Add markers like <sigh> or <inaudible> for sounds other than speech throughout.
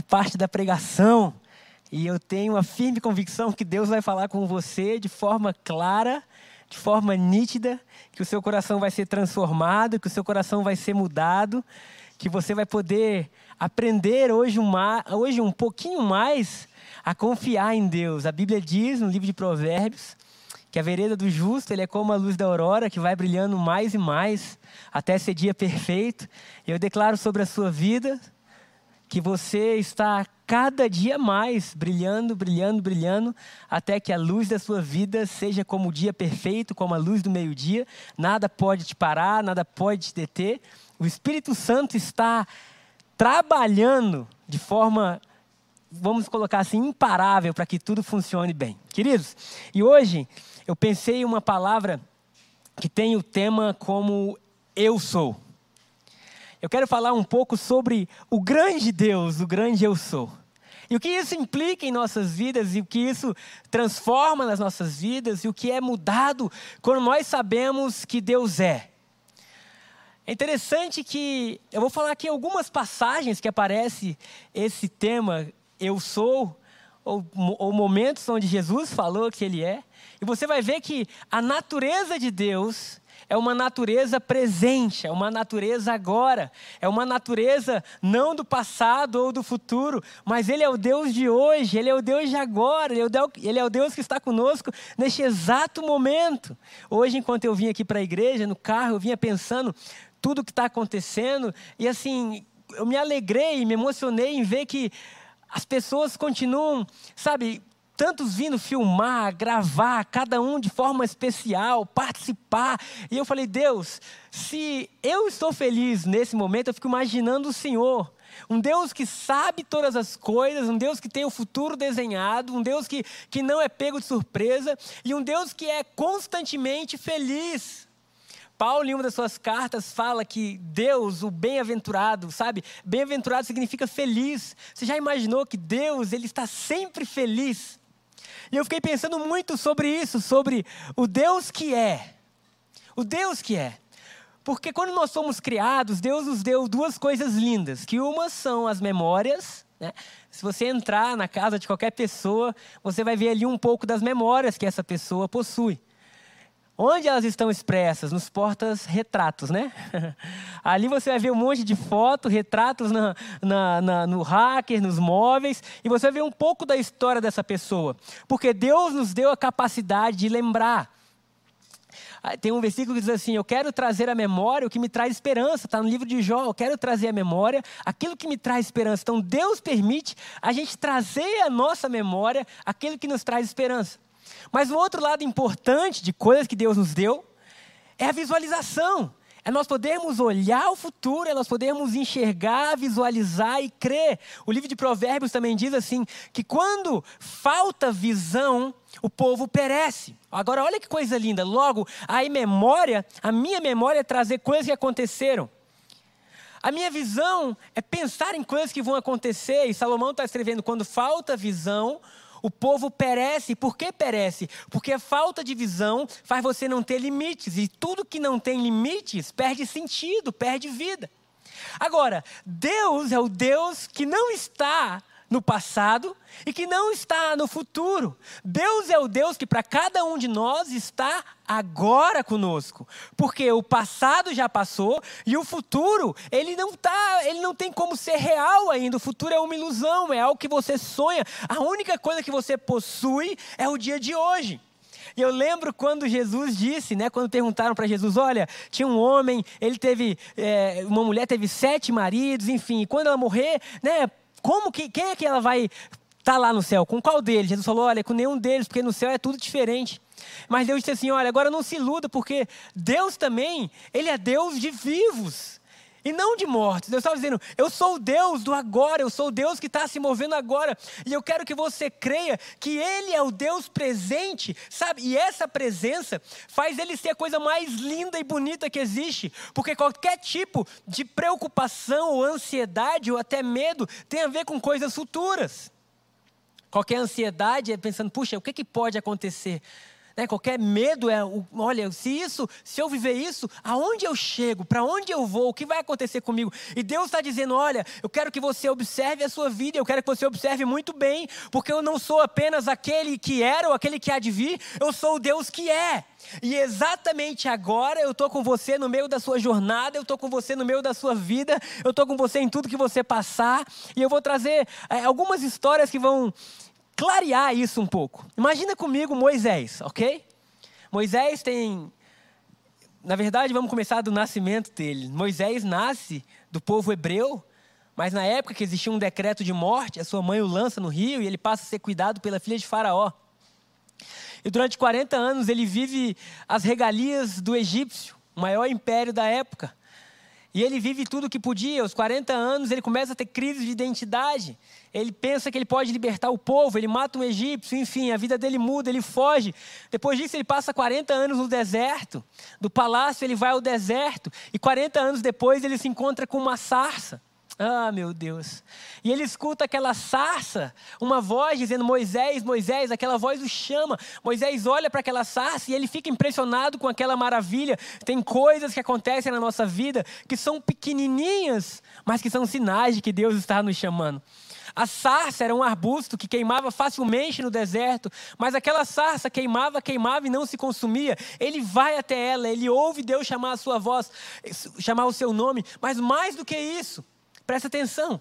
a parte da pregação. E eu tenho a firme convicção que Deus vai falar com você de forma clara, de forma nítida, que o seu coração vai ser transformado, que o seu coração vai ser mudado, que você vai poder aprender hoje um, hoje um pouquinho mais a confiar em Deus. A Bíblia diz no livro de Provérbios que a vereda do justo ele é como a luz da aurora que vai brilhando mais e mais até ser dia perfeito. Eu declaro sobre a sua vida que você está cada dia mais brilhando, brilhando, brilhando, até que a luz da sua vida seja como o dia perfeito, como a luz do meio-dia. Nada pode te parar, nada pode te deter. O Espírito Santo está trabalhando de forma, vamos colocar assim, imparável para que tudo funcione bem. Queridos, e hoje eu pensei em uma palavra que tem o tema como eu sou. Eu quero falar um pouco sobre o grande Deus, o grande eu sou. E o que isso implica em nossas vidas, e o que isso transforma nas nossas vidas, e o que é mudado quando nós sabemos que Deus é. É interessante que eu vou falar aqui algumas passagens que aparece esse tema, eu sou, ou, ou momentos onde Jesus falou que Ele é. E você vai ver que a natureza de Deus é uma natureza presente, é uma natureza agora, é uma natureza não do passado ou do futuro, mas Ele é o Deus de hoje, Ele é o Deus de agora, Ele é o Deus, Ele é o Deus que está conosco neste exato momento. Hoje, enquanto eu vim aqui para a igreja, no carro, eu vinha pensando tudo o que está acontecendo, e assim, eu me alegrei, me emocionei em ver que as pessoas continuam, sabe, tantos vindo filmar, gravar, cada um de forma especial, participar. E eu falei, Deus, se eu estou feliz nesse momento, eu fico imaginando o Senhor. Um Deus que sabe todas as coisas, um Deus que tem o futuro desenhado, um Deus que, que não é pego de surpresa e um Deus que é constantemente feliz. Paulo, em uma das suas cartas, fala que Deus, o bem-aventurado, sabe? Bem-aventurado significa feliz. Você já imaginou que Deus, ele está sempre feliz? E eu fiquei pensando muito sobre isso, sobre o Deus que é. O Deus que é. Porque quando nós somos criados, Deus nos deu duas coisas lindas, que uma são as memórias, né? Se você entrar na casa de qualquer pessoa, você vai ver ali um pouco das memórias que essa pessoa possui. Onde elas estão expressas? Nos portas-retratos, né? <laughs> Ali você vai ver um monte de fotos, retratos na, na, na, no hacker, nos móveis, e você vai ver um pouco da história dessa pessoa. Porque Deus nos deu a capacidade de lembrar. Tem um versículo que diz assim: Eu quero trazer à memória o que me traz esperança. Está no livro de Jó. Eu quero trazer à memória aquilo que me traz esperança. Então, Deus permite a gente trazer à nossa memória aquilo que nos traz esperança. Mas o outro lado importante de coisas que Deus nos deu é a visualização. É nós podermos olhar o futuro, é nós podermos enxergar, visualizar e crer. O livro de Provérbios também diz assim: que quando falta visão, o povo perece. Agora, olha que coisa linda. Logo, a memória, a minha memória é trazer coisas que aconteceram. A minha visão é pensar em coisas que vão acontecer. E Salomão está escrevendo: quando falta visão, o povo perece. Por que perece? Porque a falta de visão faz você não ter limites. E tudo que não tem limites perde sentido, perde vida. Agora, Deus é o Deus que não está no passado e que não está no futuro. Deus é o Deus que para cada um de nós está agora conosco, porque o passado já passou e o futuro, ele não tá, ele não tem como ser real ainda. O futuro é uma ilusão, é algo que você sonha. A única coisa que você possui é o dia de hoje. E eu lembro quando Jesus disse, né, quando perguntaram para Jesus, olha, tinha um homem, ele teve, é, uma mulher teve sete maridos, enfim, e quando ela morrer, né, como que, quem é que ela vai estar tá lá no céu? Com qual deles? Jesus falou: olha, com nenhum deles, porque no céu é tudo diferente. Mas Deus disse assim: olha, agora não se iluda, porque Deus também, Ele é Deus de vivos e não de mortos. Deus estava dizendo: Eu sou o Deus do agora, eu sou o Deus que está se movendo agora. E eu quero que você creia que Ele é o Deus presente, sabe? E essa presença faz Ele ser a coisa mais linda e bonita que existe. Porque qualquer tipo de preocupação, ou ansiedade, ou até medo, tem a ver com coisas futuras. Qualquer ansiedade é pensando: puxa, o que, que pode acontecer? Né? Qualquer medo é, olha, se isso, se eu viver isso, aonde eu chego? Para onde eu vou? O que vai acontecer comigo? E Deus está dizendo, olha, eu quero que você observe a sua vida, eu quero que você observe muito bem, porque eu não sou apenas aquele que era ou aquele que há de vir, eu sou o Deus que é. E exatamente agora eu estou com você no meio da sua jornada, eu estou com você no meio da sua vida, eu estou com você em tudo que você passar, e eu vou trazer é, algumas histórias que vão clarear isso um pouco. Imagina comigo Moisés, ok? Moisés tem. Na verdade, vamos começar do nascimento dele. Moisés nasce do povo hebreu, mas na época que existia um decreto de morte, a sua mãe o lança no rio e ele passa a ser cuidado pela filha de Faraó. E durante 40 anos ele vive as regalias do egípcio, o maior império da época. E ele vive tudo o que podia. Aos 40 anos, ele começa a ter crise de identidade. Ele pensa que ele pode libertar o povo, ele mata um egípcio, enfim, a vida dele muda, ele foge. Depois disso, ele passa 40 anos no deserto. Do palácio, ele vai ao deserto. E 40 anos depois, ele se encontra com uma sarça. Ah, meu Deus. E ele escuta aquela sarça, uma voz dizendo: Moisés, Moisés, aquela voz o chama. Moisés olha para aquela sarça e ele fica impressionado com aquela maravilha. Tem coisas que acontecem na nossa vida que são pequenininhas, mas que são sinais de que Deus está nos chamando. A sarça era um arbusto que queimava facilmente no deserto, mas aquela sarça queimava, queimava e não se consumia. Ele vai até ela, ele ouve Deus chamar a sua voz, chamar o seu nome, mas mais do que isso, Presta atenção.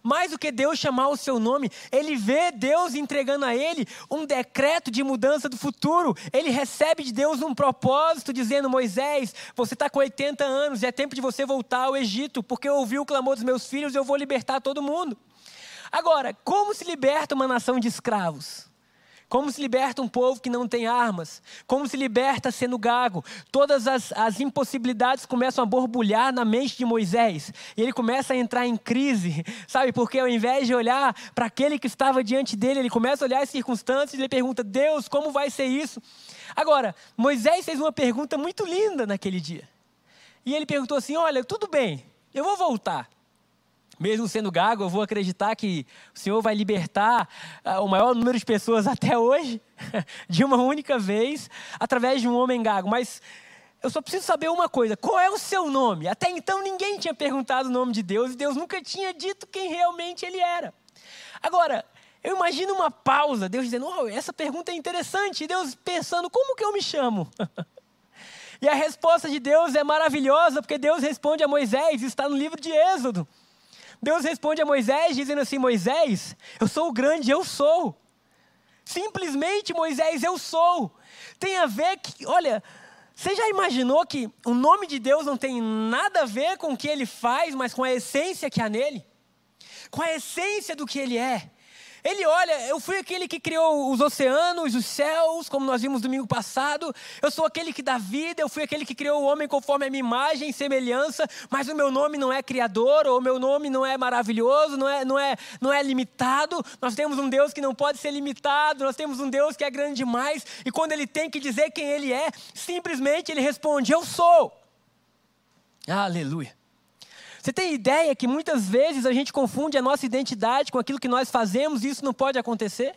Mais do que Deus chamar o seu nome, ele vê Deus entregando a ele um decreto de mudança do futuro. Ele recebe de Deus um propósito, dizendo: Moisés, você está com 80 anos, é tempo de você voltar ao Egito, porque eu ouvi o clamor dos meus filhos eu vou libertar todo mundo. Agora, como se liberta uma nação de escravos? Como se liberta um povo que não tem armas? Como se liberta sendo gago? Todas as, as impossibilidades começam a borbulhar na mente de Moisés. E ele começa a entrar em crise, <laughs> sabe? Porque ao invés de olhar para aquele que estava diante dele, ele começa a olhar as circunstâncias e ele pergunta: Deus, como vai ser isso? Agora, Moisés fez uma pergunta muito linda naquele dia. E ele perguntou assim: Olha, tudo bem, eu vou voltar mesmo sendo gago, eu vou acreditar que o Senhor vai libertar uh, o maior número de pessoas <laughs> até hoje, <laughs> de uma única vez, através de um homem gago. Mas eu só preciso saber uma coisa: qual é o seu nome? Até então ninguém tinha perguntado o nome de Deus e Deus nunca tinha dito quem realmente ele era. Agora, eu imagino uma pausa, Deus dizendo: oh, essa pergunta é interessante, e Deus pensando: como que eu me chamo? <laughs> e a resposta de Deus é maravilhosa, porque Deus responde a Moisés, está no livro de Êxodo. Deus responde a Moisés dizendo assim: Moisés, eu sou o grande, eu sou. Simplesmente, Moisés, eu sou. Tem a ver que, olha, você já imaginou que o nome de Deus não tem nada a ver com o que ele faz, mas com a essência que há nele? Com a essência do que ele é. Ele olha, eu fui aquele que criou os oceanos, os céus, como nós vimos domingo passado. Eu sou aquele que dá vida, eu fui aquele que criou o homem conforme a minha imagem e semelhança, mas o meu nome não é criador, ou o meu nome não é maravilhoso, não é, não é, não é limitado. Nós temos um Deus que não pode ser limitado, nós temos um Deus que é grande demais, e quando ele tem que dizer quem ele é, simplesmente ele responde: Eu sou. Aleluia. Você tem ideia que muitas vezes a gente confunde a nossa identidade com aquilo que nós fazemos e isso não pode acontecer?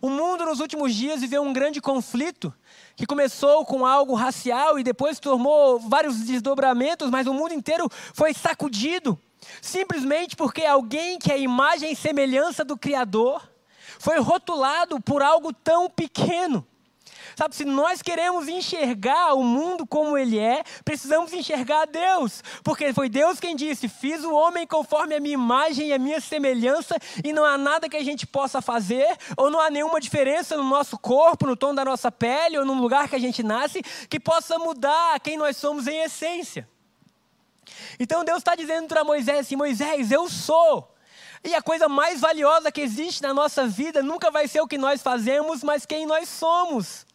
O mundo nos últimos dias viveu um grande conflito que começou com algo racial e depois tomou vários desdobramentos, mas o mundo inteiro foi sacudido simplesmente porque alguém que é imagem e semelhança do Criador foi rotulado por algo tão pequeno. Sabe, se nós queremos enxergar o mundo como ele é, precisamos enxergar Deus. Porque foi Deus quem disse: Fiz o homem conforme a minha imagem e a minha semelhança, e não há nada que a gente possa fazer, ou não há nenhuma diferença no nosso corpo, no tom da nossa pele, ou no lugar que a gente nasce, que possa mudar quem nós somos em essência. Então Deus está dizendo para Moisés assim: Moisés, eu sou. E a coisa mais valiosa que existe na nossa vida nunca vai ser o que nós fazemos, mas quem nós somos.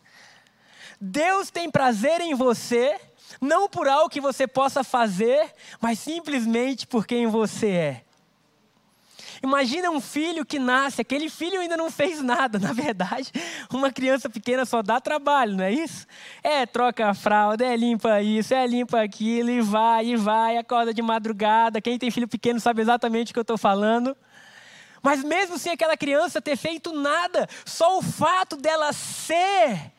Deus tem prazer em você, não por algo que você possa fazer, mas simplesmente por quem você é. Imagina um filho que nasce, aquele filho ainda não fez nada, <laughs> na verdade, uma criança pequena só dá trabalho, não é isso? É, troca a fralda, é limpa isso, é limpa aquilo, e vai, e vai, acorda de madrugada. Quem tem filho pequeno sabe exatamente o que eu estou falando. Mas mesmo sem aquela criança ter feito nada, só o fato dela ser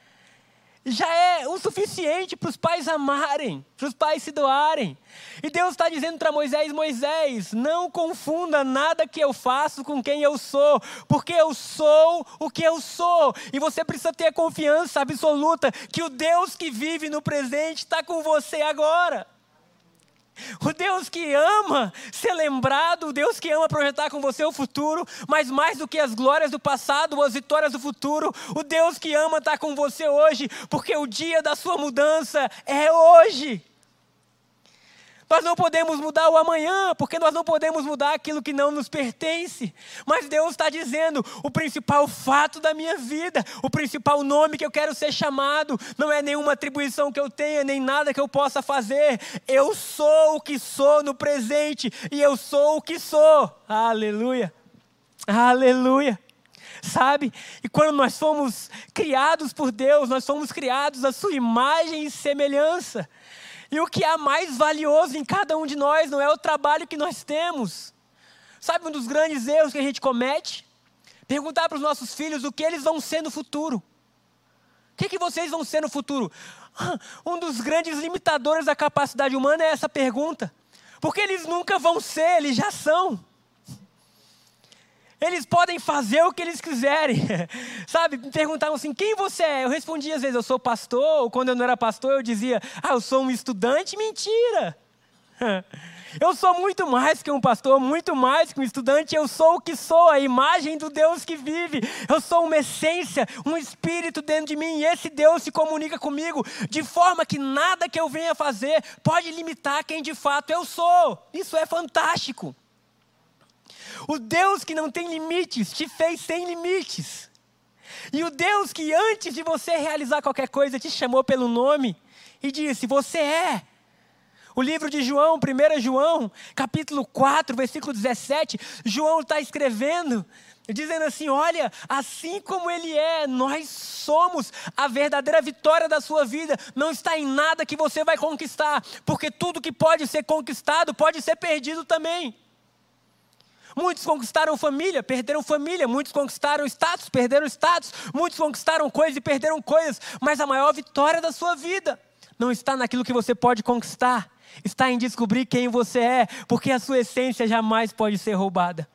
já é o suficiente para os pais amarem, para os pais se doarem. E Deus está dizendo para Moisés: Moisés, não confunda nada que eu faço com quem eu sou, porque eu sou o que eu sou. E você precisa ter a confiança absoluta que o Deus que vive no presente está com você agora. O Deus que ama ser lembrado, o Deus que ama projetar com você o futuro, mas mais do que as glórias do passado ou as vitórias do futuro, o Deus que ama estar com você hoje, porque o dia da sua mudança é hoje. Nós não podemos mudar o amanhã, porque nós não podemos mudar aquilo que não nos pertence. Mas Deus está dizendo: o principal fato da minha vida, o principal nome que eu quero ser chamado, não é nenhuma atribuição que eu tenha, nem nada que eu possa fazer. Eu sou o que sou no presente e eu sou o que sou. Aleluia. Aleluia sabe? E quando nós somos criados por Deus, nós somos criados à sua imagem e semelhança. E o que há mais valioso em cada um de nós não é o trabalho que nós temos. Sabe um dos grandes erros que a gente comete? Perguntar para os nossos filhos o que eles vão ser no futuro. O que, que vocês vão ser no futuro? Um dos grandes limitadores da capacidade humana é essa pergunta. Porque eles nunca vão ser, eles já são. Eles podem fazer o que eles quiserem. <laughs> Sabe, me perguntavam assim: quem você é? Eu respondia às vezes: eu sou pastor. Ou quando eu não era pastor, eu dizia: ah, eu sou um estudante. Mentira! <laughs> Eu sou muito mais que um pastor, muito mais que um estudante. Eu sou o que sou, a imagem do Deus que vive. Eu sou uma essência, um espírito dentro de mim. E esse Deus se comunica comigo de forma que nada que eu venha fazer pode limitar quem de fato eu sou. Isso é fantástico. O Deus que não tem limites te fez sem limites. E o Deus que antes de você realizar qualquer coisa te chamou pelo nome e disse: Você é. O livro de João, 1 João, capítulo 4, versículo 17, João está escrevendo, dizendo assim: Olha, assim como Ele é, nós somos. A verdadeira vitória da sua vida não está em nada que você vai conquistar, porque tudo que pode ser conquistado pode ser perdido também. Muitos conquistaram família, perderam família. Muitos conquistaram status, perderam status. Muitos conquistaram coisas e perderam coisas. Mas a maior vitória da sua vida não está naquilo que você pode conquistar, está em descobrir quem você é, porque a sua essência jamais pode ser roubada.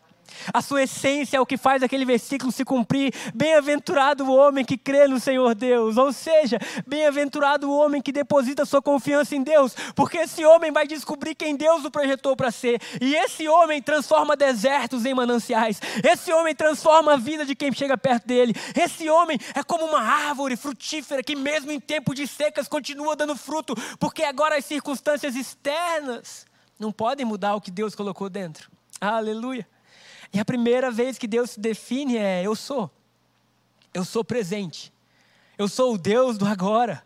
A sua essência é o que faz aquele versículo se cumprir. Bem-aventurado o homem que crê no Senhor Deus. Ou seja, bem-aventurado o homem que deposita sua confiança em Deus, porque esse homem vai descobrir quem Deus o projetou para ser. E esse homem transforma desertos em mananciais. Esse homem transforma a vida de quem chega perto dele. Esse homem é como uma árvore frutífera que, mesmo em tempo de secas, continua dando fruto, porque agora as circunstâncias externas não podem mudar o que Deus colocou dentro. Aleluia. E a primeira vez que Deus se define é: eu sou. Eu sou presente. Eu sou o Deus do agora.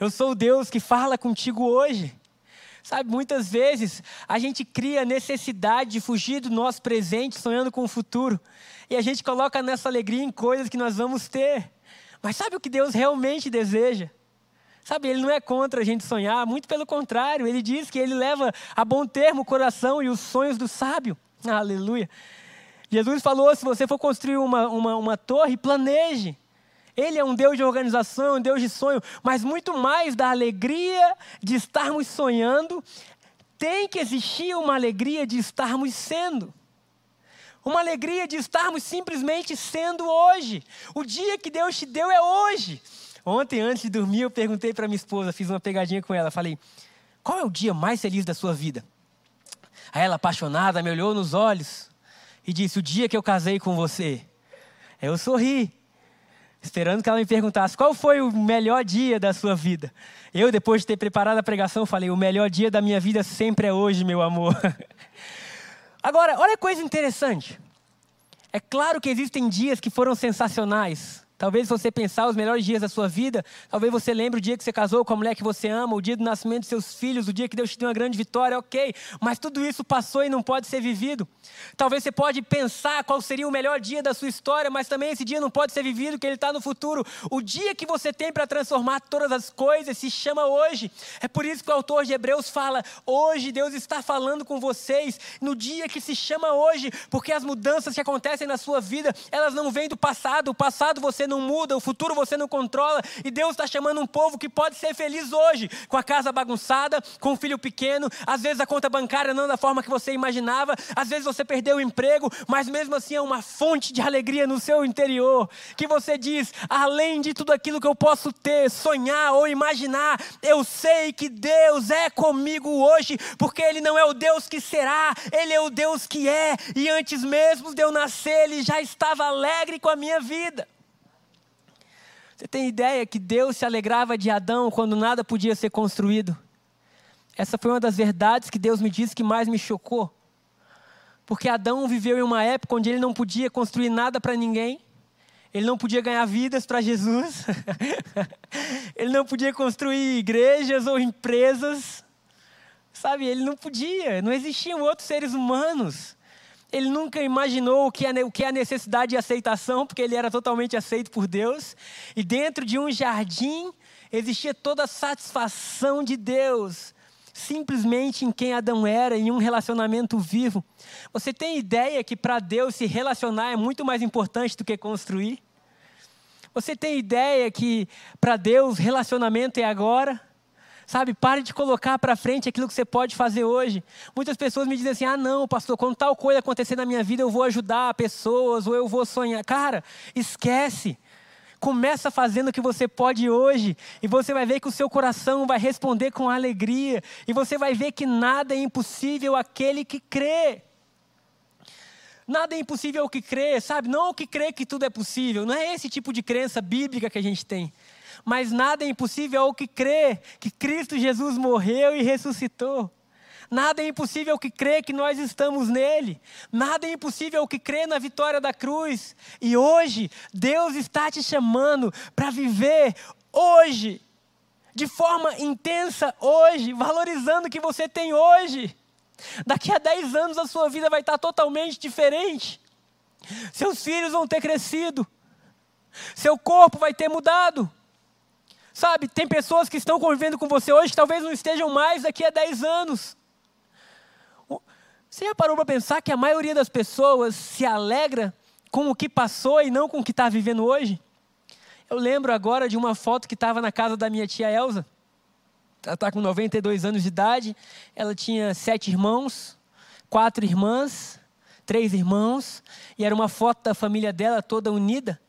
Eu sou o Deus que fala contigo hoje. Sabe, muitas vezes a gente cria necessidade de fugir do nosso presente, sonhando com o futuro. E a gente coloca nessa alegria em coisas que nós vamos ter. Mas sabe o que Deus realmente deseja? Sabe, Ele não é contra a gente sonhar, muito pelo contrário, Ele diz que Ele leva a bom termo o coração e os sonhos do sábio. Aleluia. Jesus falou: se você for construir uma, uma, uma torre, planeje. Ele é um Deus de organização, um Deus de sonho, mas muito mais da alegria de estarmos sonhando, tem que existir uma alegria de estarmos sendo. Uma alegria de estarmos simplesmente sendo hoje. O dia que Deus te deu é hoje. Ontem, antes de dormir, eu perguntei para minha esposa, fiz uma pegadinha com ela. Falei: qual é o dia mais feliz da sua vida? Aí ela, apaixonada, me olhou nos olhos e disse: O dia que eu casei com você. Eu sorri, esperando que ela me perguntasse qual foi o melhor dia da sua vida. Eu, depois de ter preparado a pregação, falei: O melhor dia da minha vida sempre é hoje, meu amor. <laughs> Agora, olha a coisa interessante. É claro que existem dias que foram sensacionais. Talvez você pensar os melhores dias da sua vida, talvez você lembre o dia que você casou com a mulher que você ama, o dia do nascimento dos seus filhos, o dia que Deus te deu uma grande vitória, ok. Mas tudo isso passou e não pode ser vivido. Talvez você pode pensar qual seria o melhor dia da sua história, mas também esse dia não pode ser vivido, porque ele está no futuro. O dia que você tem para transformar todas as coisas se chama hoje. É por isso que o autor de Hebreus fala: hoje Deus está falando com vocês, no dia que se chama hoje, porque as mudanças que acontecem na sua vida, elas não vêm do passado. O passado você não muda, o futuro você não controla. E Deus está chamando um povo que pode ser feliz hoje, com a casa bagunçada, com um filho pequeno. Às vezes a conta bancária não da forma que você imaginava, às vezes você perdeu o emprego, mas mesmo assim é uma fonte de alegria no seu interior. Que você diz: além de tudo aquilo que eu posso ter, sonhar ou imaginar, eu sei que Deus é comigo hoje, porque Ele não é o Deus que será, Ele é o Deus que é. E antes mesmo de eu nascer, Ele já estava alegre com a minha vida. Você tem ideia que Deus se alegrava de Adão quando nada podia ser construído? Essa foi uma das verdades que Deus me disse que mais me chocou. Porque Adão viveu em uma época onde ele não podia construir nada para ninguém, ele não podia ganhar vidas para Jesus, <laughs> ele não podia construir igrejas ou empresas, sabe? Ele não podia, não existiam outros seres humanos. Ele nunca imaginou o que, é, o que é a necessidade de aceitação, porque ele era totalmente aceito por Deus. E dentro de um jardim existia toda a satisfação de Deus, simplesmente em quem Adão era, em um relacionamento vivo. Você tem ideia que para Deus se relacionar é muito mais importante do que construir? Você tem ideia que para Deus relacionamento é agora? Sabe, pare de colocar para frente aquilo que você pode fazer hoje. Muitas pessoas me dizem assim: ah, não, pastor, quando tal coisa acontecer na minha vida, eu vou ajudar pessoas ou eu vou sonhar. Cara, esquece. Começa fazendo o que você pode hoje, e você vai ver que o seu coração vai responder com alegria, e você vai ver que nada é impossível aquele que crê. Nada é impossível ao que crê, sabe? Não ao que crê que tudo é possível. Não é esse tipo de crença bíblica que a gente tem mas nada é impossível ao que crê que Cristo Jesus morreu e ressuscitou. Nada é impossível ao que crê que nós estamos nele. Nada é impossível ao que crê na vitória da cruz. E hoje, Deus está te chamando para viver hoje, de forma intensa hoje, valorizando o que você tem hoje. Daqui a 10 anos a sua vida vai estar totalmente diferente. Seus filhos vão ter crescido. Seu corpo vai ter mudado. Sabe, tem pessoas que estão convivendo com você hoje que talvez não estejam mais daqui a 10 anos. Você já parou para pensar que a maioria das pessoas se alegra com o que passou e não com o que está vivendo hoje? Eu lembro agora de uma foto que estava na casa da minha tia Elza. Ela está com 92 anos de idade. Ela tinha sete irmãos, quatro irmãs, três irmãos. E era uma foto da família dela toda unida.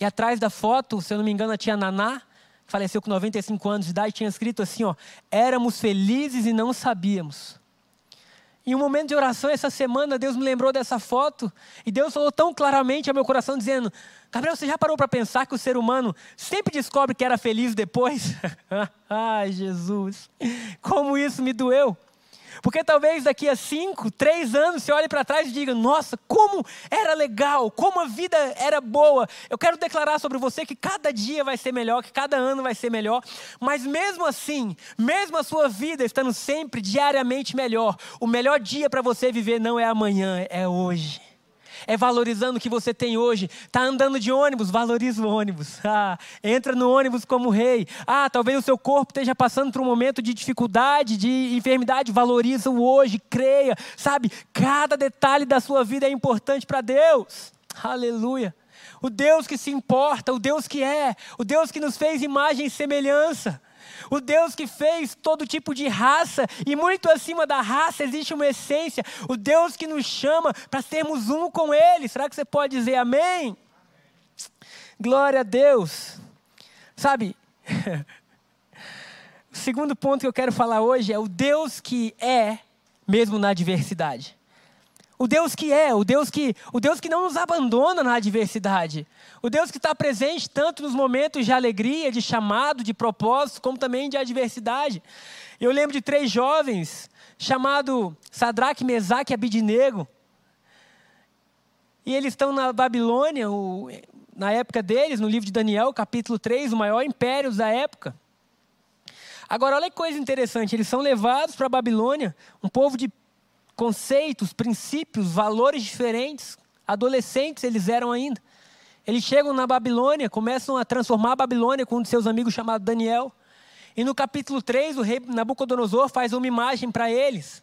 E atrás da foto, se eu não me engano, tinha Naná, faleceu com 95 anos de idade, tinha escrito assim: ó, éramos felizes e não sabíamos. Em um momento de oração essa semana, Deus me lembrou dessa foto e Deus falou tão claramente ao meu coração, dizendo: Gabriel, você já parou para pensar que o ser humano sempre descobre que era feliz depois? <laughs> Ai, Jesus, como isso me doeu. Porque talvez daqui a cinco, três anos você olhe para trás e diga: Nossa, como era legal, como a vida era boa. Eu quero declarar sobre você que cada dia vai ser melhor, que cada ano vai ser melhor. Mas mesmo assim, mesmo a sua vida estando sempre diariamente melhor, o melhor dia para você viver não é amanhã, é hoje é valorizando o que você tem hoje. Está andando de ônibus, valoriza o ônibus. <laughs> Ah, entra no ônibus como rei. Ah, talvez o seu corpo esteja passando por um momento de dificuldade, de enfermidade, valoriza o hoje, creia. Sabe, cada detalhe da sua vida é importante para Deus. Aleluia. O Deus que se importa, o Deus que é, o Deus que nos fez imagem e semelhança o Deus que fez todo tipo de raça, e muito acima da raça existe uma essência, o Deus que nos chama para sermos um com Ele. Será que você pode dizer amém? Glória a Deus. Sabe, <laughs> o segundo ponto que eu quero falar hoje é o Deus que é, mesmo na adversidade. O Deus que é, o Deus que, o Deus que não nos abandona na adversidade. O Deus que está presente tanto nos momentos de alegria, de chamado, de propósito, como também de adversidade. Eu lembro de três jovens chamados Sadraque, Mesaque e Abidinego. E eles estão na Babilônia, o, na época deles, no livro de Daniel, capítulo 3, o maior império da época. Agora, olha que coisa interessante, eles são levados para a Babilônia, um povo de conceitos, princípios, valores diferentes. Adolescentes eles eram ainda. Eles chegam na Babilônia, começam a transformar a Babilônia com um de seus amigos chamado Daniel. E no capítulo 3, o rei Nabucodonosor faz uma imagem para eles.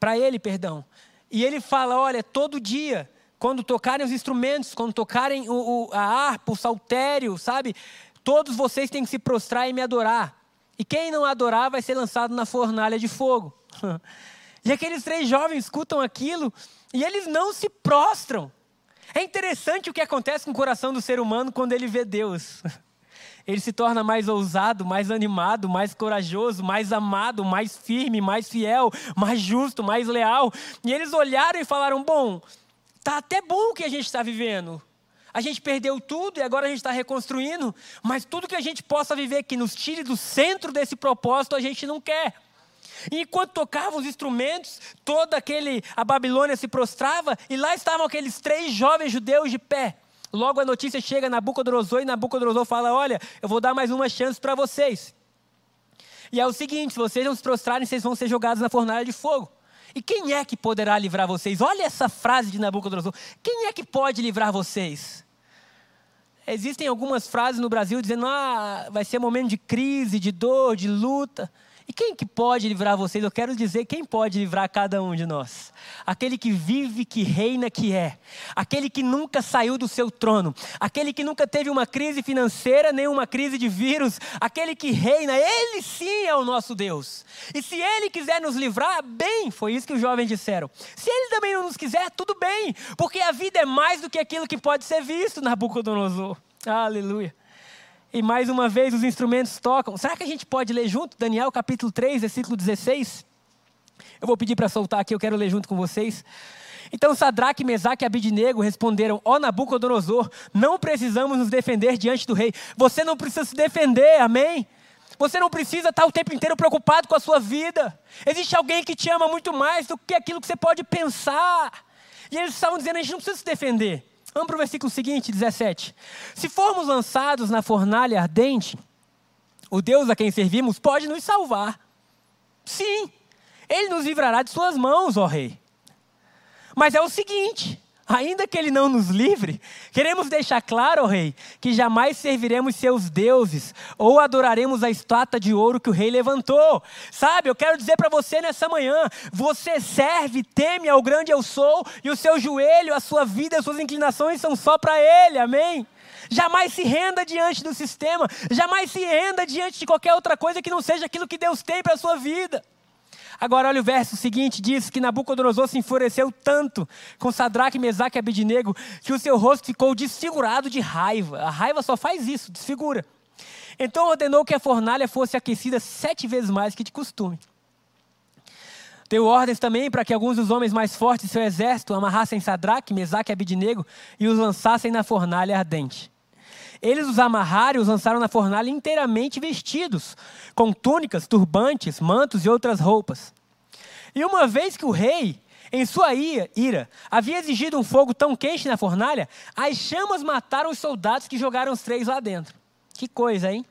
Para ele, perdão. E ele fala: olha, todo dia quando tocarem os instrumentos, quando tocarem o, o, a harpa, o saltério, sabe? Todos vocês têm que se prostrar e me adorar. E quem não adorar vai ser lançado na fornalha de fogo. <laughs> e aqueles três jovens escutam aquilo e eles não se prostram. É interessante o que acontece com o coração do ser humano quando ele vê Deus. <laughs> Ele se torna mais ousado, mais animado, mais corajoso, mais amado, mais firme, mais fiel, mais justo, mais leal. E eles olharam e falaram: Bom, tá até bom o que a gente está vivendo. A gente perdeu tudo e agora a gente está reconstruindo, mas tudo que a gente possa viver que nos tire do centro desse propósito, a gente não quer. E enquanto tocavam os instrumentos, toda aquele a Babilônia se prostrava e lá estavam aqueles três jovens judeus de pé. Logo a notícia chega a Nabucodonosor e Nabucodonosor fala: "Olha, eu vou dar mais uma chance para vocês". E é o seguinte, se vocês não se prostrarem, vocês vão ser jogados na fornalha de fogo. E quem é que poderá livrar vocês? Olha essa frase de Nabucodonosor. Quem é que pode livrar vocês? Existem algumas frases no Brasil dizendo: ah, vai ser momento de crise, de dor, de luta. E quem que pode livrar vocês? Eu quero dizer quem pode livrar cada um de nós. Aquele que vive, que reina, que é. Aquele que nunca saiu do seu trono. Aquele que nunca teve uma crise financeira, nem uma crise de vírus. Aquele que reina, ele sim é o nosso Deus. E se ele quiser nos livrar, bem, foi isso que os jovens disseram. Se ele também não nos quiser, tudo bem. Porque a vida é mais do que aquilo que pode ser visto, Nabucodonosor. Aleluia. E mais uma vez os instrumentos tocam. Será que a gente pode ler junto? Daniel capítulo 3, versículo 16. Eu vou pedir para soltar aqui, eu quero ler junto com vocês. Então Sadraque, Mesaque e Abidinego responderam: Ó oh, Nabucodonosor, não precisamos nos defender diante do rei. Você não precisa se defender, amém? Você não precisa estar o tempo inteiro preocupado com a sua vida. Existe alguém que te ama muito mais do que aquilo que você pode pensar. E eles estavam dizendo: a gente não precisa se defender. Vamos para o versículo seguinte, 17. Se formos lançados na fornalha ardente, o Deus a quem servimos pode nos salvar. Sim, ele nos livrará de suas mãos, ó rei. Mas é o seguinte: ainda que ele não nos livre, queremos deixar claro, ó rei, que jamais serviremos seus deuses ou adoraremos a estátua de ouro que o rei levantou. Sabe, eu quero dizer para você nessa manhã: você serve, teme ao grande eu sou, e o seu joelho, a sua vida, as suas inclinações são só para ele, amém? Jamais se renda diante do sistema, jamais se renda diante de qualquer outra coisa que não seja aquilo que Deus tem para a sua vida. Agora olha o verso seguinte, diz que Nabucodonosor se enfureceu tanto com Sadraque, Mesaque e Abidinego que o seu rosto ficou desfigurado de raiva. A raiva só faz isso, desfigura. Então ordenou que a fornalha fosse aquecida sete vezes mais que de costume. Deu ordens também para que alguns dos homens mais fortes de seu exército amarrassem Sadraque, Mesaque e Abidinego e os lançassem na fornalha ardente. Eles os amarraram e os lançaram na fornalha inteiramente vestidos, com túnicas, turbantes, mantos e outras roupas. E uma vez que o rei, em sua ira, havia exigido um fogo tão quente na fornalha, as chamas mataram os soldados que jogaram os três lá dentro. Que coisa, hein?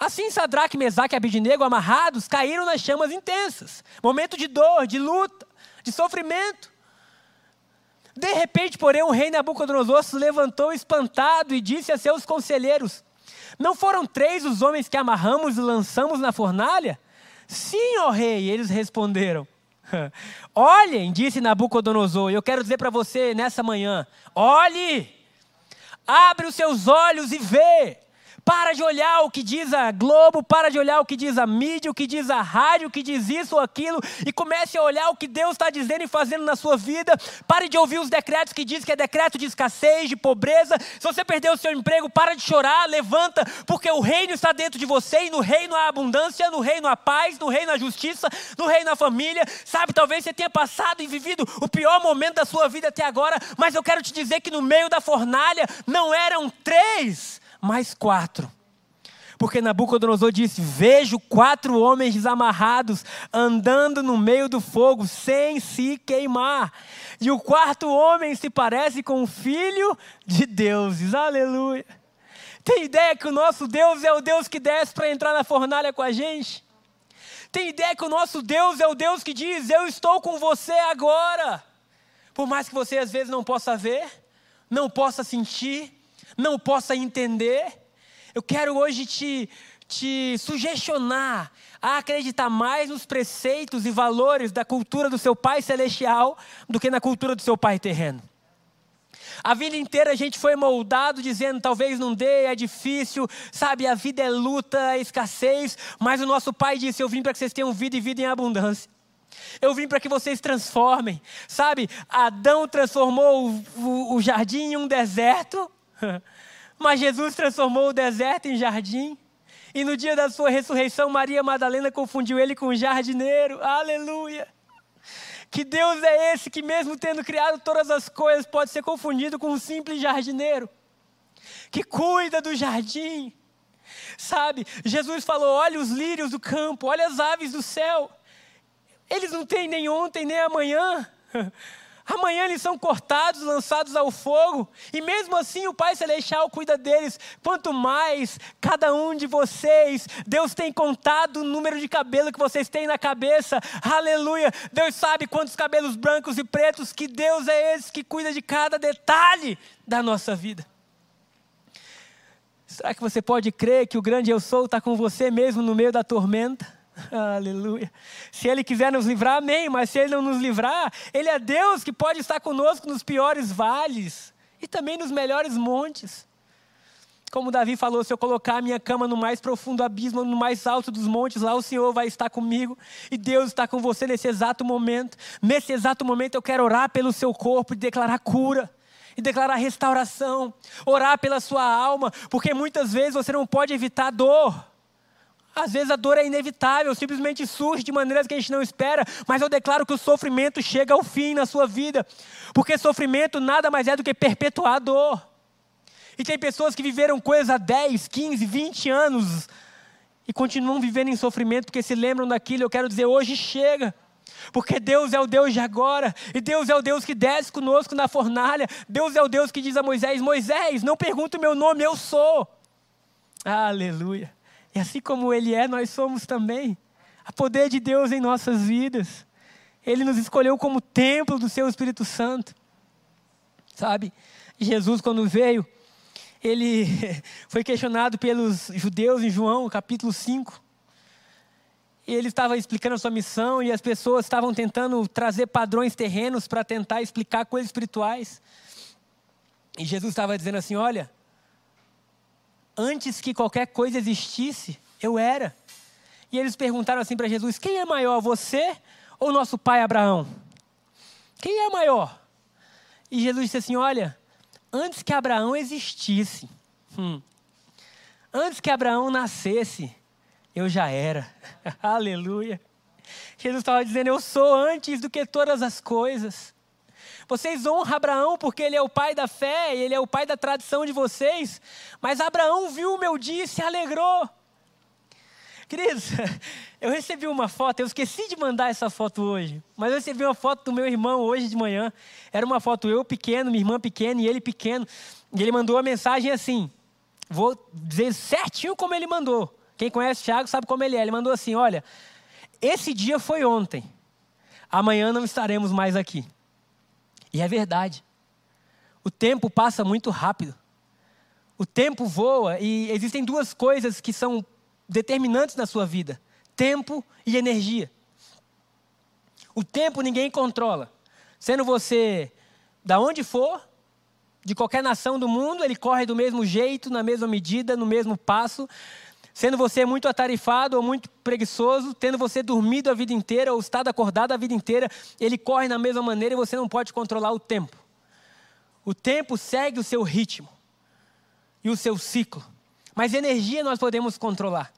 Assim, Sadraque, Mesaque e Abidinego, amarrados, caíram nas chamas intensas. Momento de dor, de luta, de sofrimento. De repente, porém, o rei Nabucodonosor se levantou espantado e disse a seus conselheiros: Não foram três os homens que amarramos e lançamos na fornalha? Sim, ó rei, eles responderam. <laughs> Olhem, disse Nabucodonosor, eu quero dizer para você nessa manhã: olhe, abre os seus olhos e vê. Para de olhar o que diz a Globo, para de olhar o que diz a mídia, o que diz a rádio, o que diz isso ou aquilo, e comece a olhar o que Deus está dizendo e fazendo na sua vida. Pare de ouvir os decretos que diz que é decreto de escassez, de pobreza. Se você perdeu o seu emprego, para de chorar, levanta, porque o reino está dentro de você, e no reino há abundância, no reino há paz, no reino há justiça, no reino há família. Sabe, talvez você tenha passado e vivido o pior momento da sua vida até agora, mas eu quero te dizer que no meio da fornalha não eram três mais quatro. Porque Nabucodonosor disse: Vejo quatro homens desamarrados andando no meio do fogo sem se queimar. E o quarto homem se parece com o filho de deuses. Aleluia. Tem ideia que o nosso Deus é o Deus que desce para entrar na fornalha com a gente? Tem ideia que o nosso Deus é o Deus que diz: Eu estou com você agora. Por mais que você às vezes não possa ver, não possa sentir, não possa entender, eu quero hoje te, te sugestionar a acreditar mais nos preceitos e valores da cultura do seu Pai Celestial do que na cultura do seu Pai terreno. A vida inteira a gente foi moldado dizendo talvez não dê, é difícil, sabe? A vida é luta, é escassez, mas o nosso pai disse: Eu vim para que vocês tenham vida e vida em abundância. Eu vim para que vocês transformem, sabe? Adão transformou o, o, o jardim em um deserto, <laughs> mas Jesus transformou o deserto em jardim. E no dia da sua ressurreição, Maria Madalena confundiu ele com um jardineiro. Aleluia! Que Deus é esse que, mesmo tendo criado todas as coisas, pode ser confundido com um simples jardineiro, que cuida do jardim. Sabe, Jesus falou: olha os lírios do campo, olha as aves do céu. Eles não têm nem ontem nem amanhã. <laughs> Amanhã eles são cortados, lançados ao fogo, e mesmo assim o Pai Celestial cuida deles. Quanto mais cada um de vocês, Deus tem contado o número de cabelo que vocês têm na cabeça, aleluia. Deus sabe quantos cabelos brancos e pretos, que Deus é esse que cuida de cada detalhe da nossa vida. Será que você pode crer que o grande eu sou está com você mesmo no meio da tormenta? Aleluia. Se Ele quiser nos livrar, amém. Mas se Ele não nos livrar, Ele é Deus que pode estar conosco nos piores vales e também nos melhores montes. Como Davi falou: se eu colocar a minha cama no mais profundo abismo, no mais alto dos montes, lá o Senhor vai estar comigo e Deus está com você nesse exato momento. Nesse exato momento eu quero orar pelo seu corpo e declarar cura e declarar restauração, orar pela sua alma, porque muitas vezes você não pode evitar dor. Às vezes a dor é inevitável, simplesmente surge de maneiras que a gente não espera, mas eu declaro que o sofrimento chega ao fim na sua vida, porque sofrimento nada mais é do que perpetuar a dor. E tem pessoas que viveram coisas há 10, 15, 20 anos e continuam vivendo em sofrimento porque se lembram daquilo. Eu quero dizer, hoje chega. Porque Deus é o Deus de agora, e Deus é o Deus que desce conosco na fornalha. Deus é o Deus que diz a Moisés: Moisés, não pergunta o meu nome, eu sou. Aleluia. E assim como Ele é, nós somos também. Há poder de Deus em nossas vidas. Ele nos escolheu como templo do Seu Espírito Santo. Sabe? Jesus, quando veio, ele <laughs> foi questionado pelos judeus em João, capítulo 5. E ele estava explicando a sua missão e as pessoas estavam tentando trazer padrões terrenos para tentar explicar coisas espirituais. E Jesus estava dizendo assim: Olha, antes que qualquer coisa existisse, eu era. E eles perguntaram assim para Jesus: quem é maior, você ou nosso pai Abraão? Quem é maior? E Jesus disse assim: olha, antes que Abraão existisse, hum, antes que Abraão nascesse, eu já era. <laughs> Aleluia. Jesus estava dizendo: Eu sou antes do que todas as coisas. Vocês honram Abraão porque ele é o pai da fé, ele é o pai da tradição de vocês. Mas Abraão viu o meu dia e se alegrou. Queridos, <laughs> eu recebi uma foto, eu esqueci de mandar essa foto hoje, mas eu recebi uma foto do meu irmão hoje de manhã. Era uma foto eu pequeno, minha irmã pequena e ele pequeno. E ele mandou a mensagem assim: vou dizer certinho como ele mandou. Quem conhece o Thiago sabe como ele é. Ele mandou assim: Olha, esse dia foi ontem, amanhã não estaremos mais aqui. E é verdade. O tempo passa muito rápido. O tempo voa e existem duas coisas que são determinantes na sua vida: tempo e energia. O tempo ninguém controla. Sendo você da onde for, de qualquer nação do mundo, ele corre do mesmo jeito, na mesma medida, no mesmo passo. Sendo você muito atarefado ou muito preguiçoso, tendo você dormido a vida inteira ou estado acordado a vida inteira, ele corre da mesma maneira e você não pode controlar o tempo. O tempo segue o seu ritmo e o seu ciclo. Mas energia nós podemos controlar.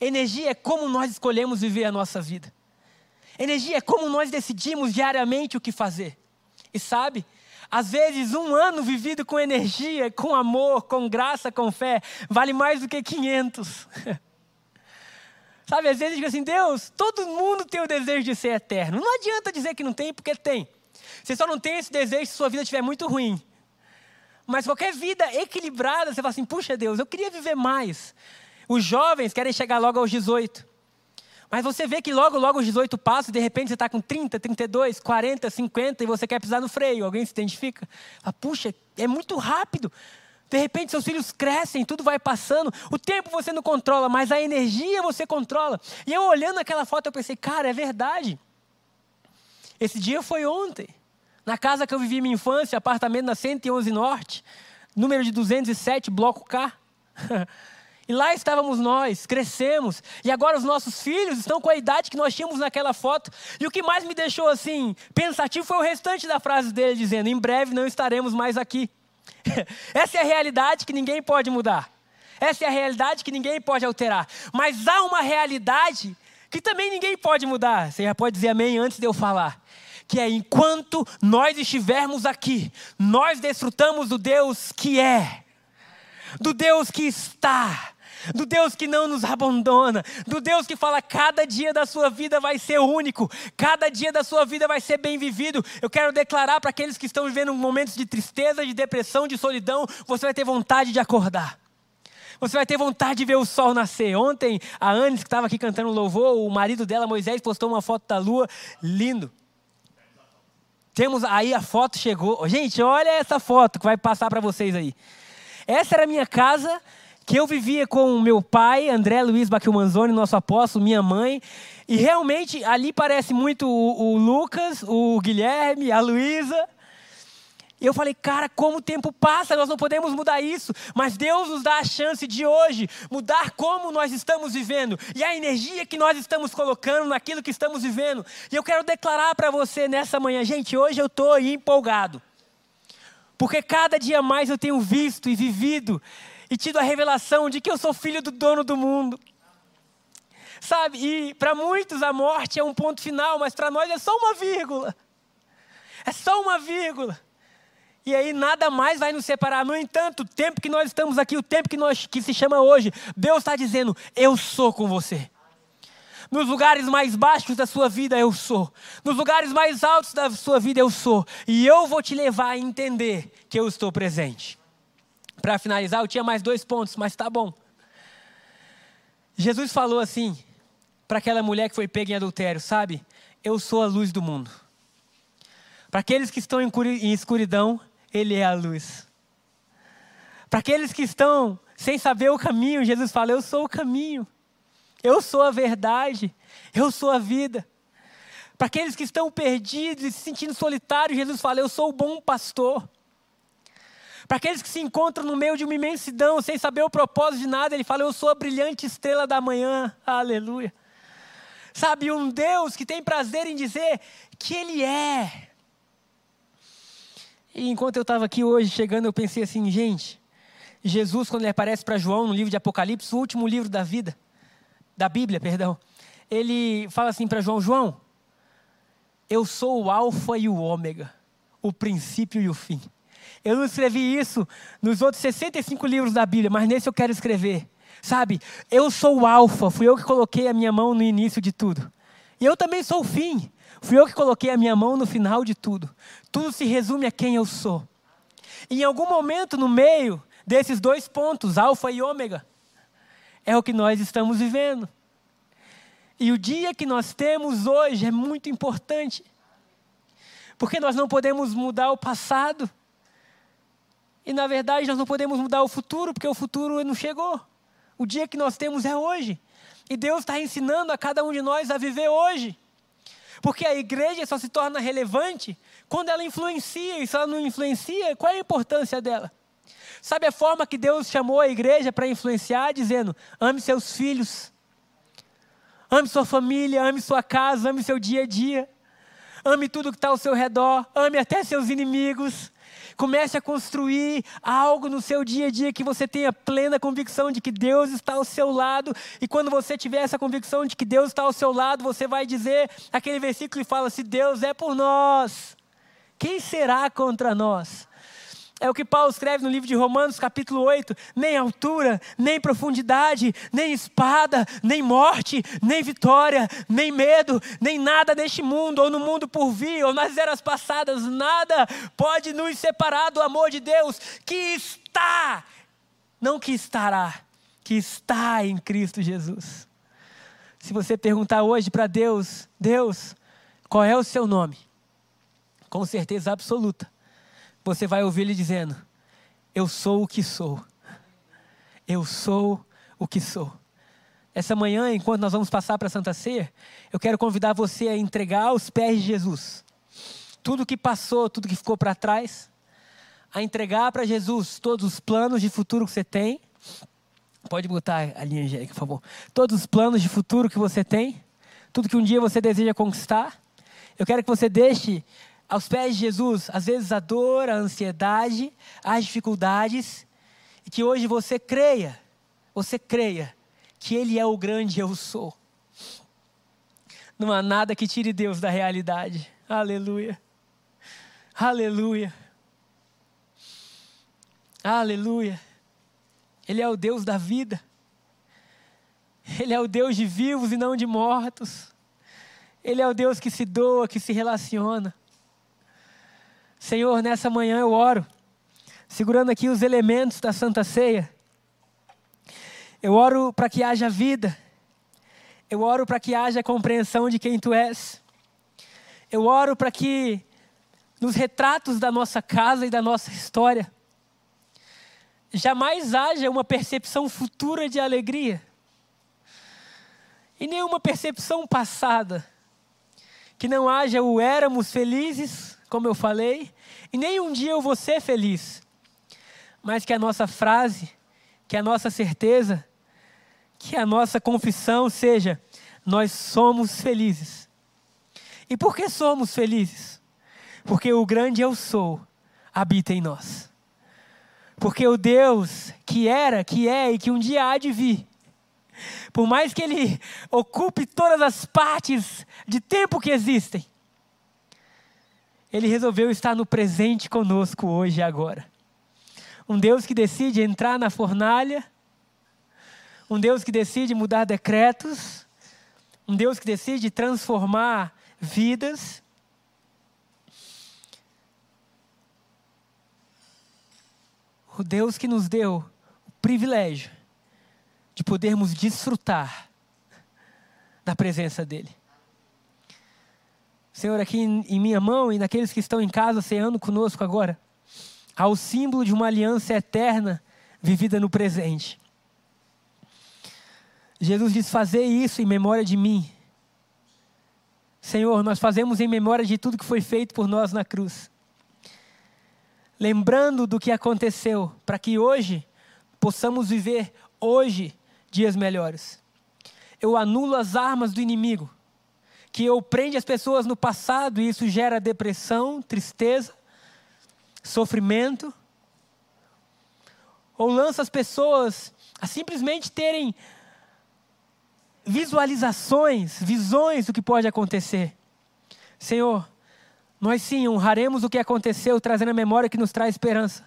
Energia é como nós escolhemos viver a nossa vida. Energia é como nós decidimos diariamente o que fazer. E sabe, às vezes, um ano vivido com energia, com amor, com graça, com fé, vale mais do que 500. <laughs> Sabe, às vezes digo assim, Deus, todo mundo tem o desejo de ser eterno. Não adianta dizer que não tem, porque tem. Você só não tem esse desejo se sua vida estiver muito ruim. Mas qualquer vida equilibrada, você fala assim, puxa Deus, eu queria viver mais. Os jovens querem chegar logo aos 18. Mas você vê que logo, logo os 18 passos, de repente você está com 30, 32, 40, 50 e você quer pisar no freio. Alguém se identifica? Fala, Puxa, é muito rápido. De repente seus filhos crescem, tudo vai passando. O tempo você não controla, mas a energia você controla. E eu olhando aquela foto, eu pensei, cara, é verdade. Esse dia foi ontem. Na casa que eu vivi minha infância, apartamento na 111 Norte, número de 207, bloco K. <laughs> E lá estávamos nós, crescemos, e agora os nossos filhos estão com a idade que nós tínhamos naquela foto. E o que mais me deixou assim, pensativo, foi o restante da frase dele, dizendo: Em breve não estaremos mais aqui. <laughs> Essa é a realidade que ninguém pode mudar. Essa é a realidade que ninguém pode alterar. Mas há uma realidade que também ninguém pode mudar. Você já pode dizer amém antes de eu falar. Que é enquanto nós estivermos aqui, nós desfrutamos do Deus que é, do Deus que está, do Deus que não nos abandona, do Deus que fala cada dia da sua vida vai ser único, cada dia da sua vida vai ser bem vivido. Eu quero declarar para aqueles que estão vivendo momentos de tristeza, de depressão, de solidão, você vai ter vontade de acordar. Você vai ter vontade de ver o sol nascer. Ontem, a Anis, que estava aqui cantando louvor, o marido dela, Moisés, postou uma foto da lua, lindo. Temos aí a foto chegou. Gente, olha essa foto que vai passar para vocês aí. Essa era a minha casa que eu vivia com meu pai, André Luiz Baquilmanzoni, nosso apóstolo, minha mãe. E realmente ali parece muito o, o Lucas, o Guilherme, a Luísa. E eu falei, cara, como o tempo passa, nós não podemos mudar isso, mas Deus nos dá a chance de hoje mudar como nós estamos vivendo e a energia que nós estamos colocando naquilo que estamos vivendo. E eu quero declarar para você nessa manhã, gente, hoje eu estou empolgado, porque cada dia mais eu tenho visto e vivido e tido a revelação de que eu sou filho do dono do mundo. Sabe, e para muitos a morte é um ponto final, mas para nós é só uma vírgula. É só uma vírgula. E aí nada mais vai nos separar. No entanto, o tempo que nós estamos aqui, o tempo que, nós, que se chama hoje, Deus está dizendo: Eu sou com você. Nos lugares mais baixos da sua vida, eu sou. Nos lugares mais altos da sua vida, eu sou. E eu vou te levar a entender que eu estou presente. Para finalizar, eu tinha mais dois pontos, mas tá bom. Jesus falou assim para aquela mulher que foi pega em adultério: Sabe, eu sou a luz do mundo. Para aqueles que estão em escuridão, ele é a luz. Para aqueles que estão sem saber o caminho, Jesus fala: Eu sou o caminho, eu sou a verdade, eu sou a vida. Para aqueles que estão perdidos e se sentindo solitários, Jesus fala: Eu sou o bom pastor. Para aqueles que se encontram no meio de uma imensidão, sem saber o propósito de nada, ele fala: Eu sou a brilhante estrela da manhã. Aleluia. Sabe, um Deus que tem prazer em dizer que Ele é. E enquanto eu estava aqui hoje chegando, eu pensei assim, gente, Jesus, quando ele aparece para João no livro de Apocalipse, o último livro da vida, da Bíblia, perdão, ele fala assim para João: João, eu sou o Alfa e o Ômega, o princípio e o fim. Eu não escrevi isso nos outros 65 livros da Bíblia, mas nesse eu quero escrever. Sabe, eu sou o Alfa, fui eu que coloquei a minha mão no início de tudo. E eu também sou o fim. Fui eu que coloquei a minha mão no final de tudo. Tudo se resume a quem eu sou. E em algum momento no meio desses dois pontos, alfa e ômega, é o que nós estamos vivendo. E o dia que nós temos hoje é muito importante. Porque nós não podemos mudar o passado. E na verdade nós não podemos mudar o futuro, porque o futuro não chegou. O dia que nós temos é hoje. E Deus está ensinando a cada um de nós a viver hoje. Porque a igreja só se torna relevante quando ela influencia, e se ela não influencia, qual é a importância dela? Sabe a forma que Deus chamou a igreja para influenciar, dizendo: ame seus filhos, ame sua família, ame sua casa, ame seu dia a dia, ame tudo que está ao seu redor, ame até seus inimigos, Comece a construir algo no seu dia a dia que você tenha plena convicção de que Deus está ao seu lado. E quando você tiver essa convicção de que Deus está ao seu lado, você vai dizer aquele versículo que fala: Se Deus é por nós, quem será contra nós? É o que Paulo escreve no livro de Romanos, capítulo 8: nem altura, nem profundidade, nem espada, nem morte, nem vitória, nem medo, nem nada deste mundo, ou no mundo por vir, ou nas eras passadas, nada pode nos separar do amor de Deus que está, não que estará, que está em Cristo Jesus. Se você perguntar hoje para Deus, Deus, qual é o seu nome? Com certeza absoluta você vai ouvir ele dizendo: Eu sou o que sou. Eu sou o que sou. Essa manhã, enquanto nós vamos passar para a Santa Ceia, eu quero convidar você a entregar aos pés de Jesus tudo que passou, tudo que ficou para trás, a entregar para Jesus todos os planos de futuro que você tem. Pode botar a linha, Angélica, por favor. Todos os planos de futuro que você tem, tudo que um dia você deseja conquistar. Eu quero que você deixe aos pés de Jesus, às vezes, a dor, a ansiedade, as dificuldades, e que hoje você creia, você creia que Ele é o grande eu sou. Não há nada que tire Deus da realidade. Aleluia. Aleluia. Aleluia. Ele é o Deus da vida. Ele é o Deus de vivos e não de mortos. Ele é o Deus que se doa, que se relaciona. Senhor, nessa manhã eu oro, segurando aqui os elementos da Santa Ceia. Eu oro para que haja vida eu oro para que haja compreensão de quem tu és. Eu oro para que nos retratos da nossa casa e da nossa história jamais haja uma percepção futura de alegria e nenhuma percepção passada. Que não haja o éramos felizes, como eu falei, e nem um dia eu vou ser feliz, mas que a nossa frase, que a nossa certeza, que a nossa confissão seja: nós somos felizes. E por que somos felizes? Porque o grande eu sou habita em nós. Porque o Deus que era, que é e que um dia há de vir, por mais que ele ocupe todas as partes de tempo que existem, ele resolveu estar no presente conosco hoje e agora. Um Deus que decide entrar na fornalha um Deus que decide mudar decretos, um Deus que decide transformar vidas. O Deus que nos deu o privilégio de podermos desfrutar da presença dEle. Senhor, aqui em minha mão e naqueles que estão em casa ceando conosco agora, há o símbolo de uma aliança eterna vivida no presente. Jesus diz: Fazer isso em memória de mim. Senhor, nós fazemos em memória de tudo que foi feito por nós na cruz. Lembrando do que aconteceu, para que hoje possamos viver hoje dias melhores. Eu anulo as armas do inimigo, que eu prende as pessoas no passado e isso gera depressão, tristeza, sofrimento. Ou lança as pessoas a simplesmente terem visualizações, visões do que pode acontecer. Senhor, nós sim honraremos o que aconteceu, trazendo a memória que nos traz esperança.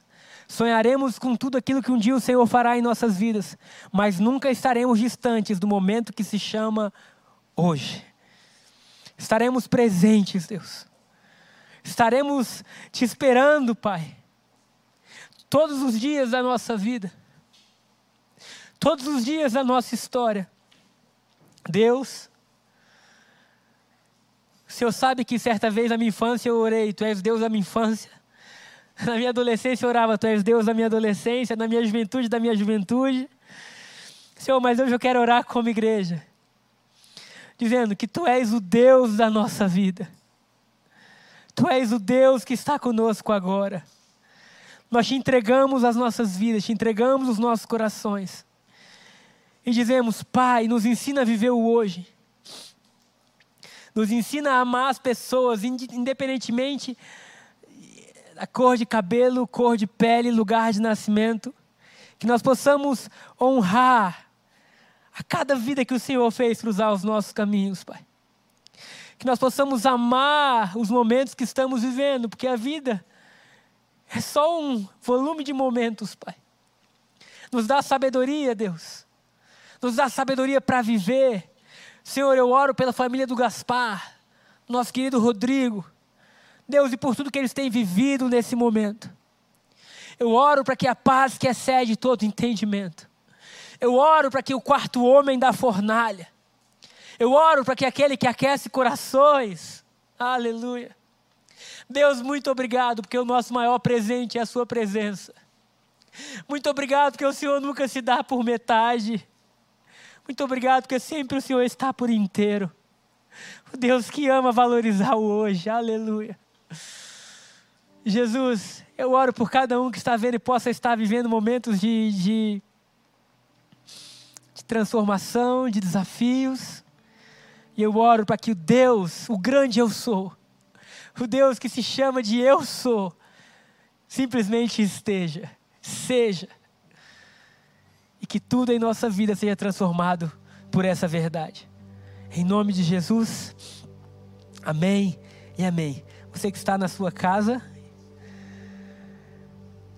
Sonharemos com tudo aquilo que um dia o Senhor fará em nossas vidas, mas nunca estaremos distantes do momento que se chama hoje. Estaremos presentes, Deus. Estaremos te esperando, Pai, todos os dias da nossa vida, todos os dias da nossa história. Deus, o Senhor sabe que certa vez na minha infância eu orei, Tu és Deus da minha infância. <laughs> Na minha adolescência eu orava, Tu és Deus da minha adolescência, na minha juventude da minha juventude. Senhor, mas hoje eu quero orar como igreja, dizendo que Tu és o Deus da nossa vida. Tu és o Deus que está conosco agora. Nós te entregamos as nossas vidas, te entregamos os nossos corações e dizemos: Pai, nos ensina a viver o hoje. Nos ensina a amar as pessoas, independentemente da cor de cabelo, cor de pele, lugar de nascimento. Que nós possamos honrar a cada vida que o Senhor fez cruzar os nossos caminhos, Pai. Que nós possamos amar os momentos que estamos vivendo, porque a vida é só um volume de momentos, Pai. Nos dá sabedoria, Deus nos dá sabedoria para viver. Senhor, eu oro pela família do Gaspar, nosso querido Rodrigo. Deus, e por tudo que eles têm vivido nesse momento. Eu oro para que a paz que excede todo entendimento. Eu oro para que o quarto homem da fornalha. Eu oro para que aquele que aquece corações. Aleluia. Deus, muito obrigado, porque o nosso maior presente é a Sua presença. Muito obrigado, porque o Senhor nunca se dá por metade. Muito obrigado, porque sempre o Senhor está por inteiro. O Deus que ama valorizar o hoje, aleluia. Jesus, eu oro por cada um que está vendo e possa estar vivendo momentos de, de, transformação, de desafios. E eu oro para que o Deus, o grande eu sou, o Deus que se chama de eu sou, simplesmente esteja, seja. E que tudo em nossa vida seja transformado por essa verdade. Em nome de Jesus, amém e amém. Você que está na sua casa,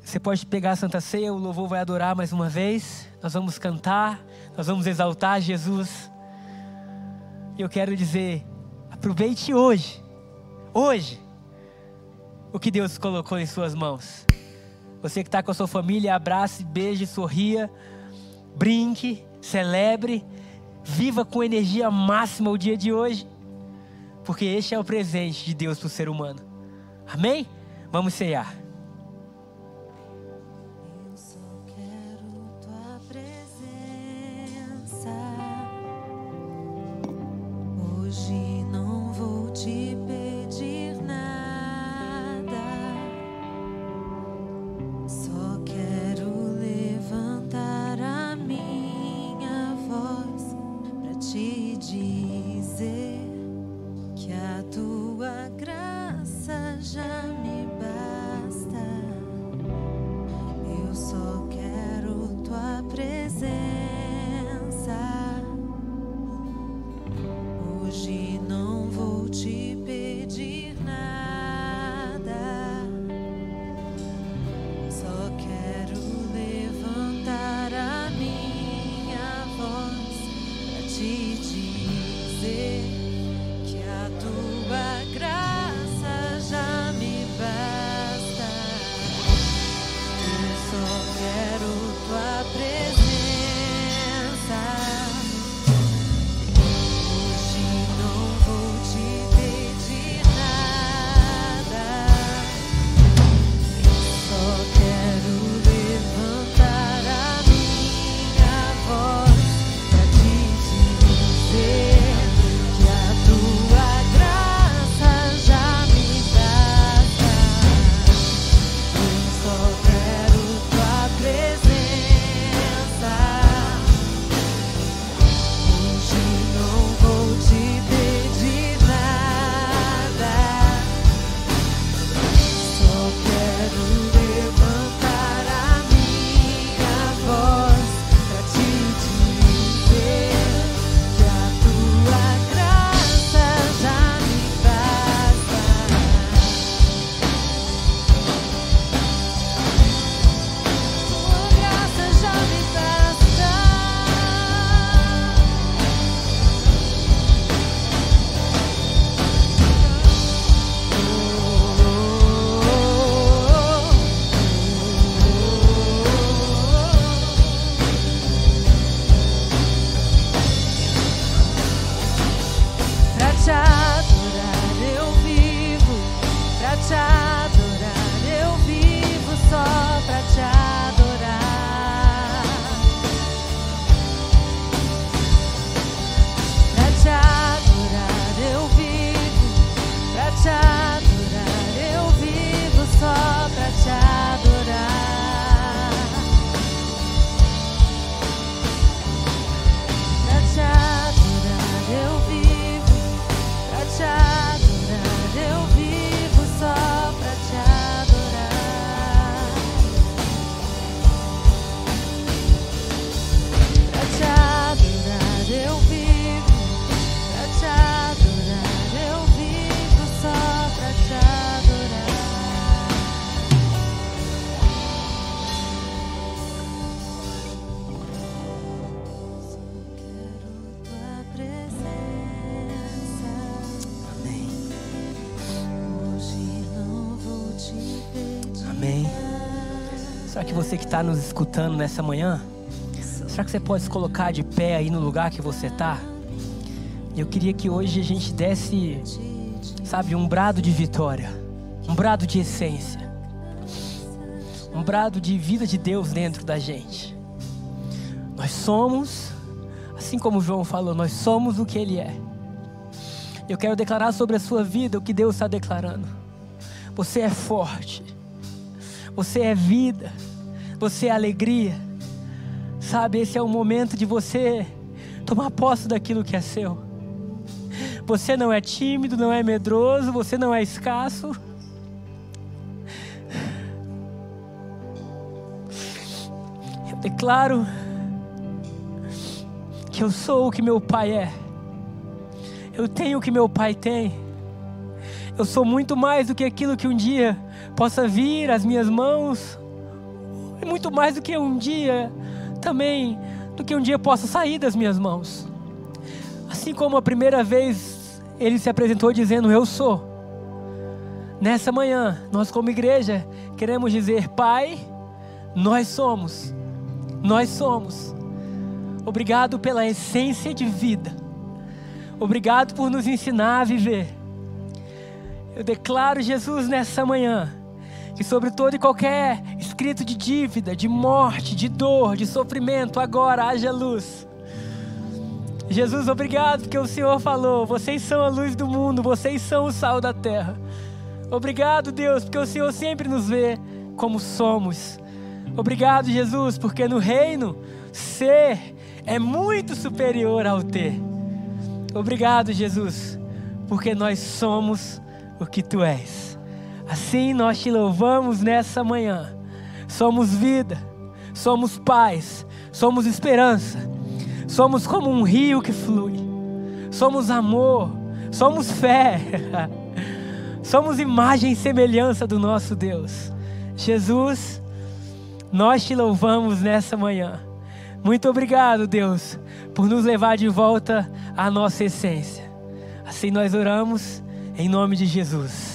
você pode pegar a Santa Ceia, o louvor vai adorar mais uma vez. Nós vamos cantar, nós vamos exaltar Jesus. E eu quero dizer, aproveite hoje, hoje, o que Deus colocou em suas mãos. Você que está com a sua família, abrace, beije, sorria, brinque, celebre, viva com energia máxima o dia de hoje, porque este é o presente de Deus para o ser humano. Amém? Vamos ceiar. Você está nos escutando nessa manhã, será que você pode se colocar de pé aí no lugar que você está? Eu queria que hoje a gente desse, sabe, um brado de vitória, um brado de essência, um brado de vida de Deus dentro da gente. Nós somos, assim como João falou, nós somos o que Ele é. Eu quero declarar sobre a sua vida o que Deus está declarando. Você é forte. Você é vida. Você é alegria. Sabe, esse é o momento de você tomar posse daquilo que é seu. Você não é tímido, não é medroso, você não é escasso. Eu declaro que eu sou o que meu pai é. Eu tenho o que meu pai tem. Eu sou muito mais do que aquilo que um dia possa vir às minhas mãos. E muito mais do que um dia também do que um dia possa sair das minhas mãos. Assim como a primeira vez ele se apresentou dizendo eu sou. Nessa manhã, nós como igreja queremos dizer, Pai, nós somos. Nós somos. Obrigado pela essência de vida. Obrigado por nos ensinar a viver. Eu declaro, Jesus, nessa manhã, que sobre todo e qualquer escrito de dívida, de morte, de dor, de sofrimento, agora haja luz. Jesus, obrigado porque o Senhor falou: vocês são a luz do mundo, vocês são o sal da terra. Obrigado, Deus, porque o Senhor sempre nos vê como somos. Obrigado, Jesus, porque no reino ser é muito superior ao ter. Obrigado, Jesus, porque nós somos o que tu és. Assim nós te louvamos nessa manhã. Somos vida, somos paz, somos esperança, somos como um rio que flui, somos amor, somos fé, <laughs> somos imagem e semelhança do nosso Deus. Jesus, nós te louvamos nessa manhã. Muito obrigado, Deus, por nos levar de volta à nossa essência. Assim nós oramos em nome de Jesus.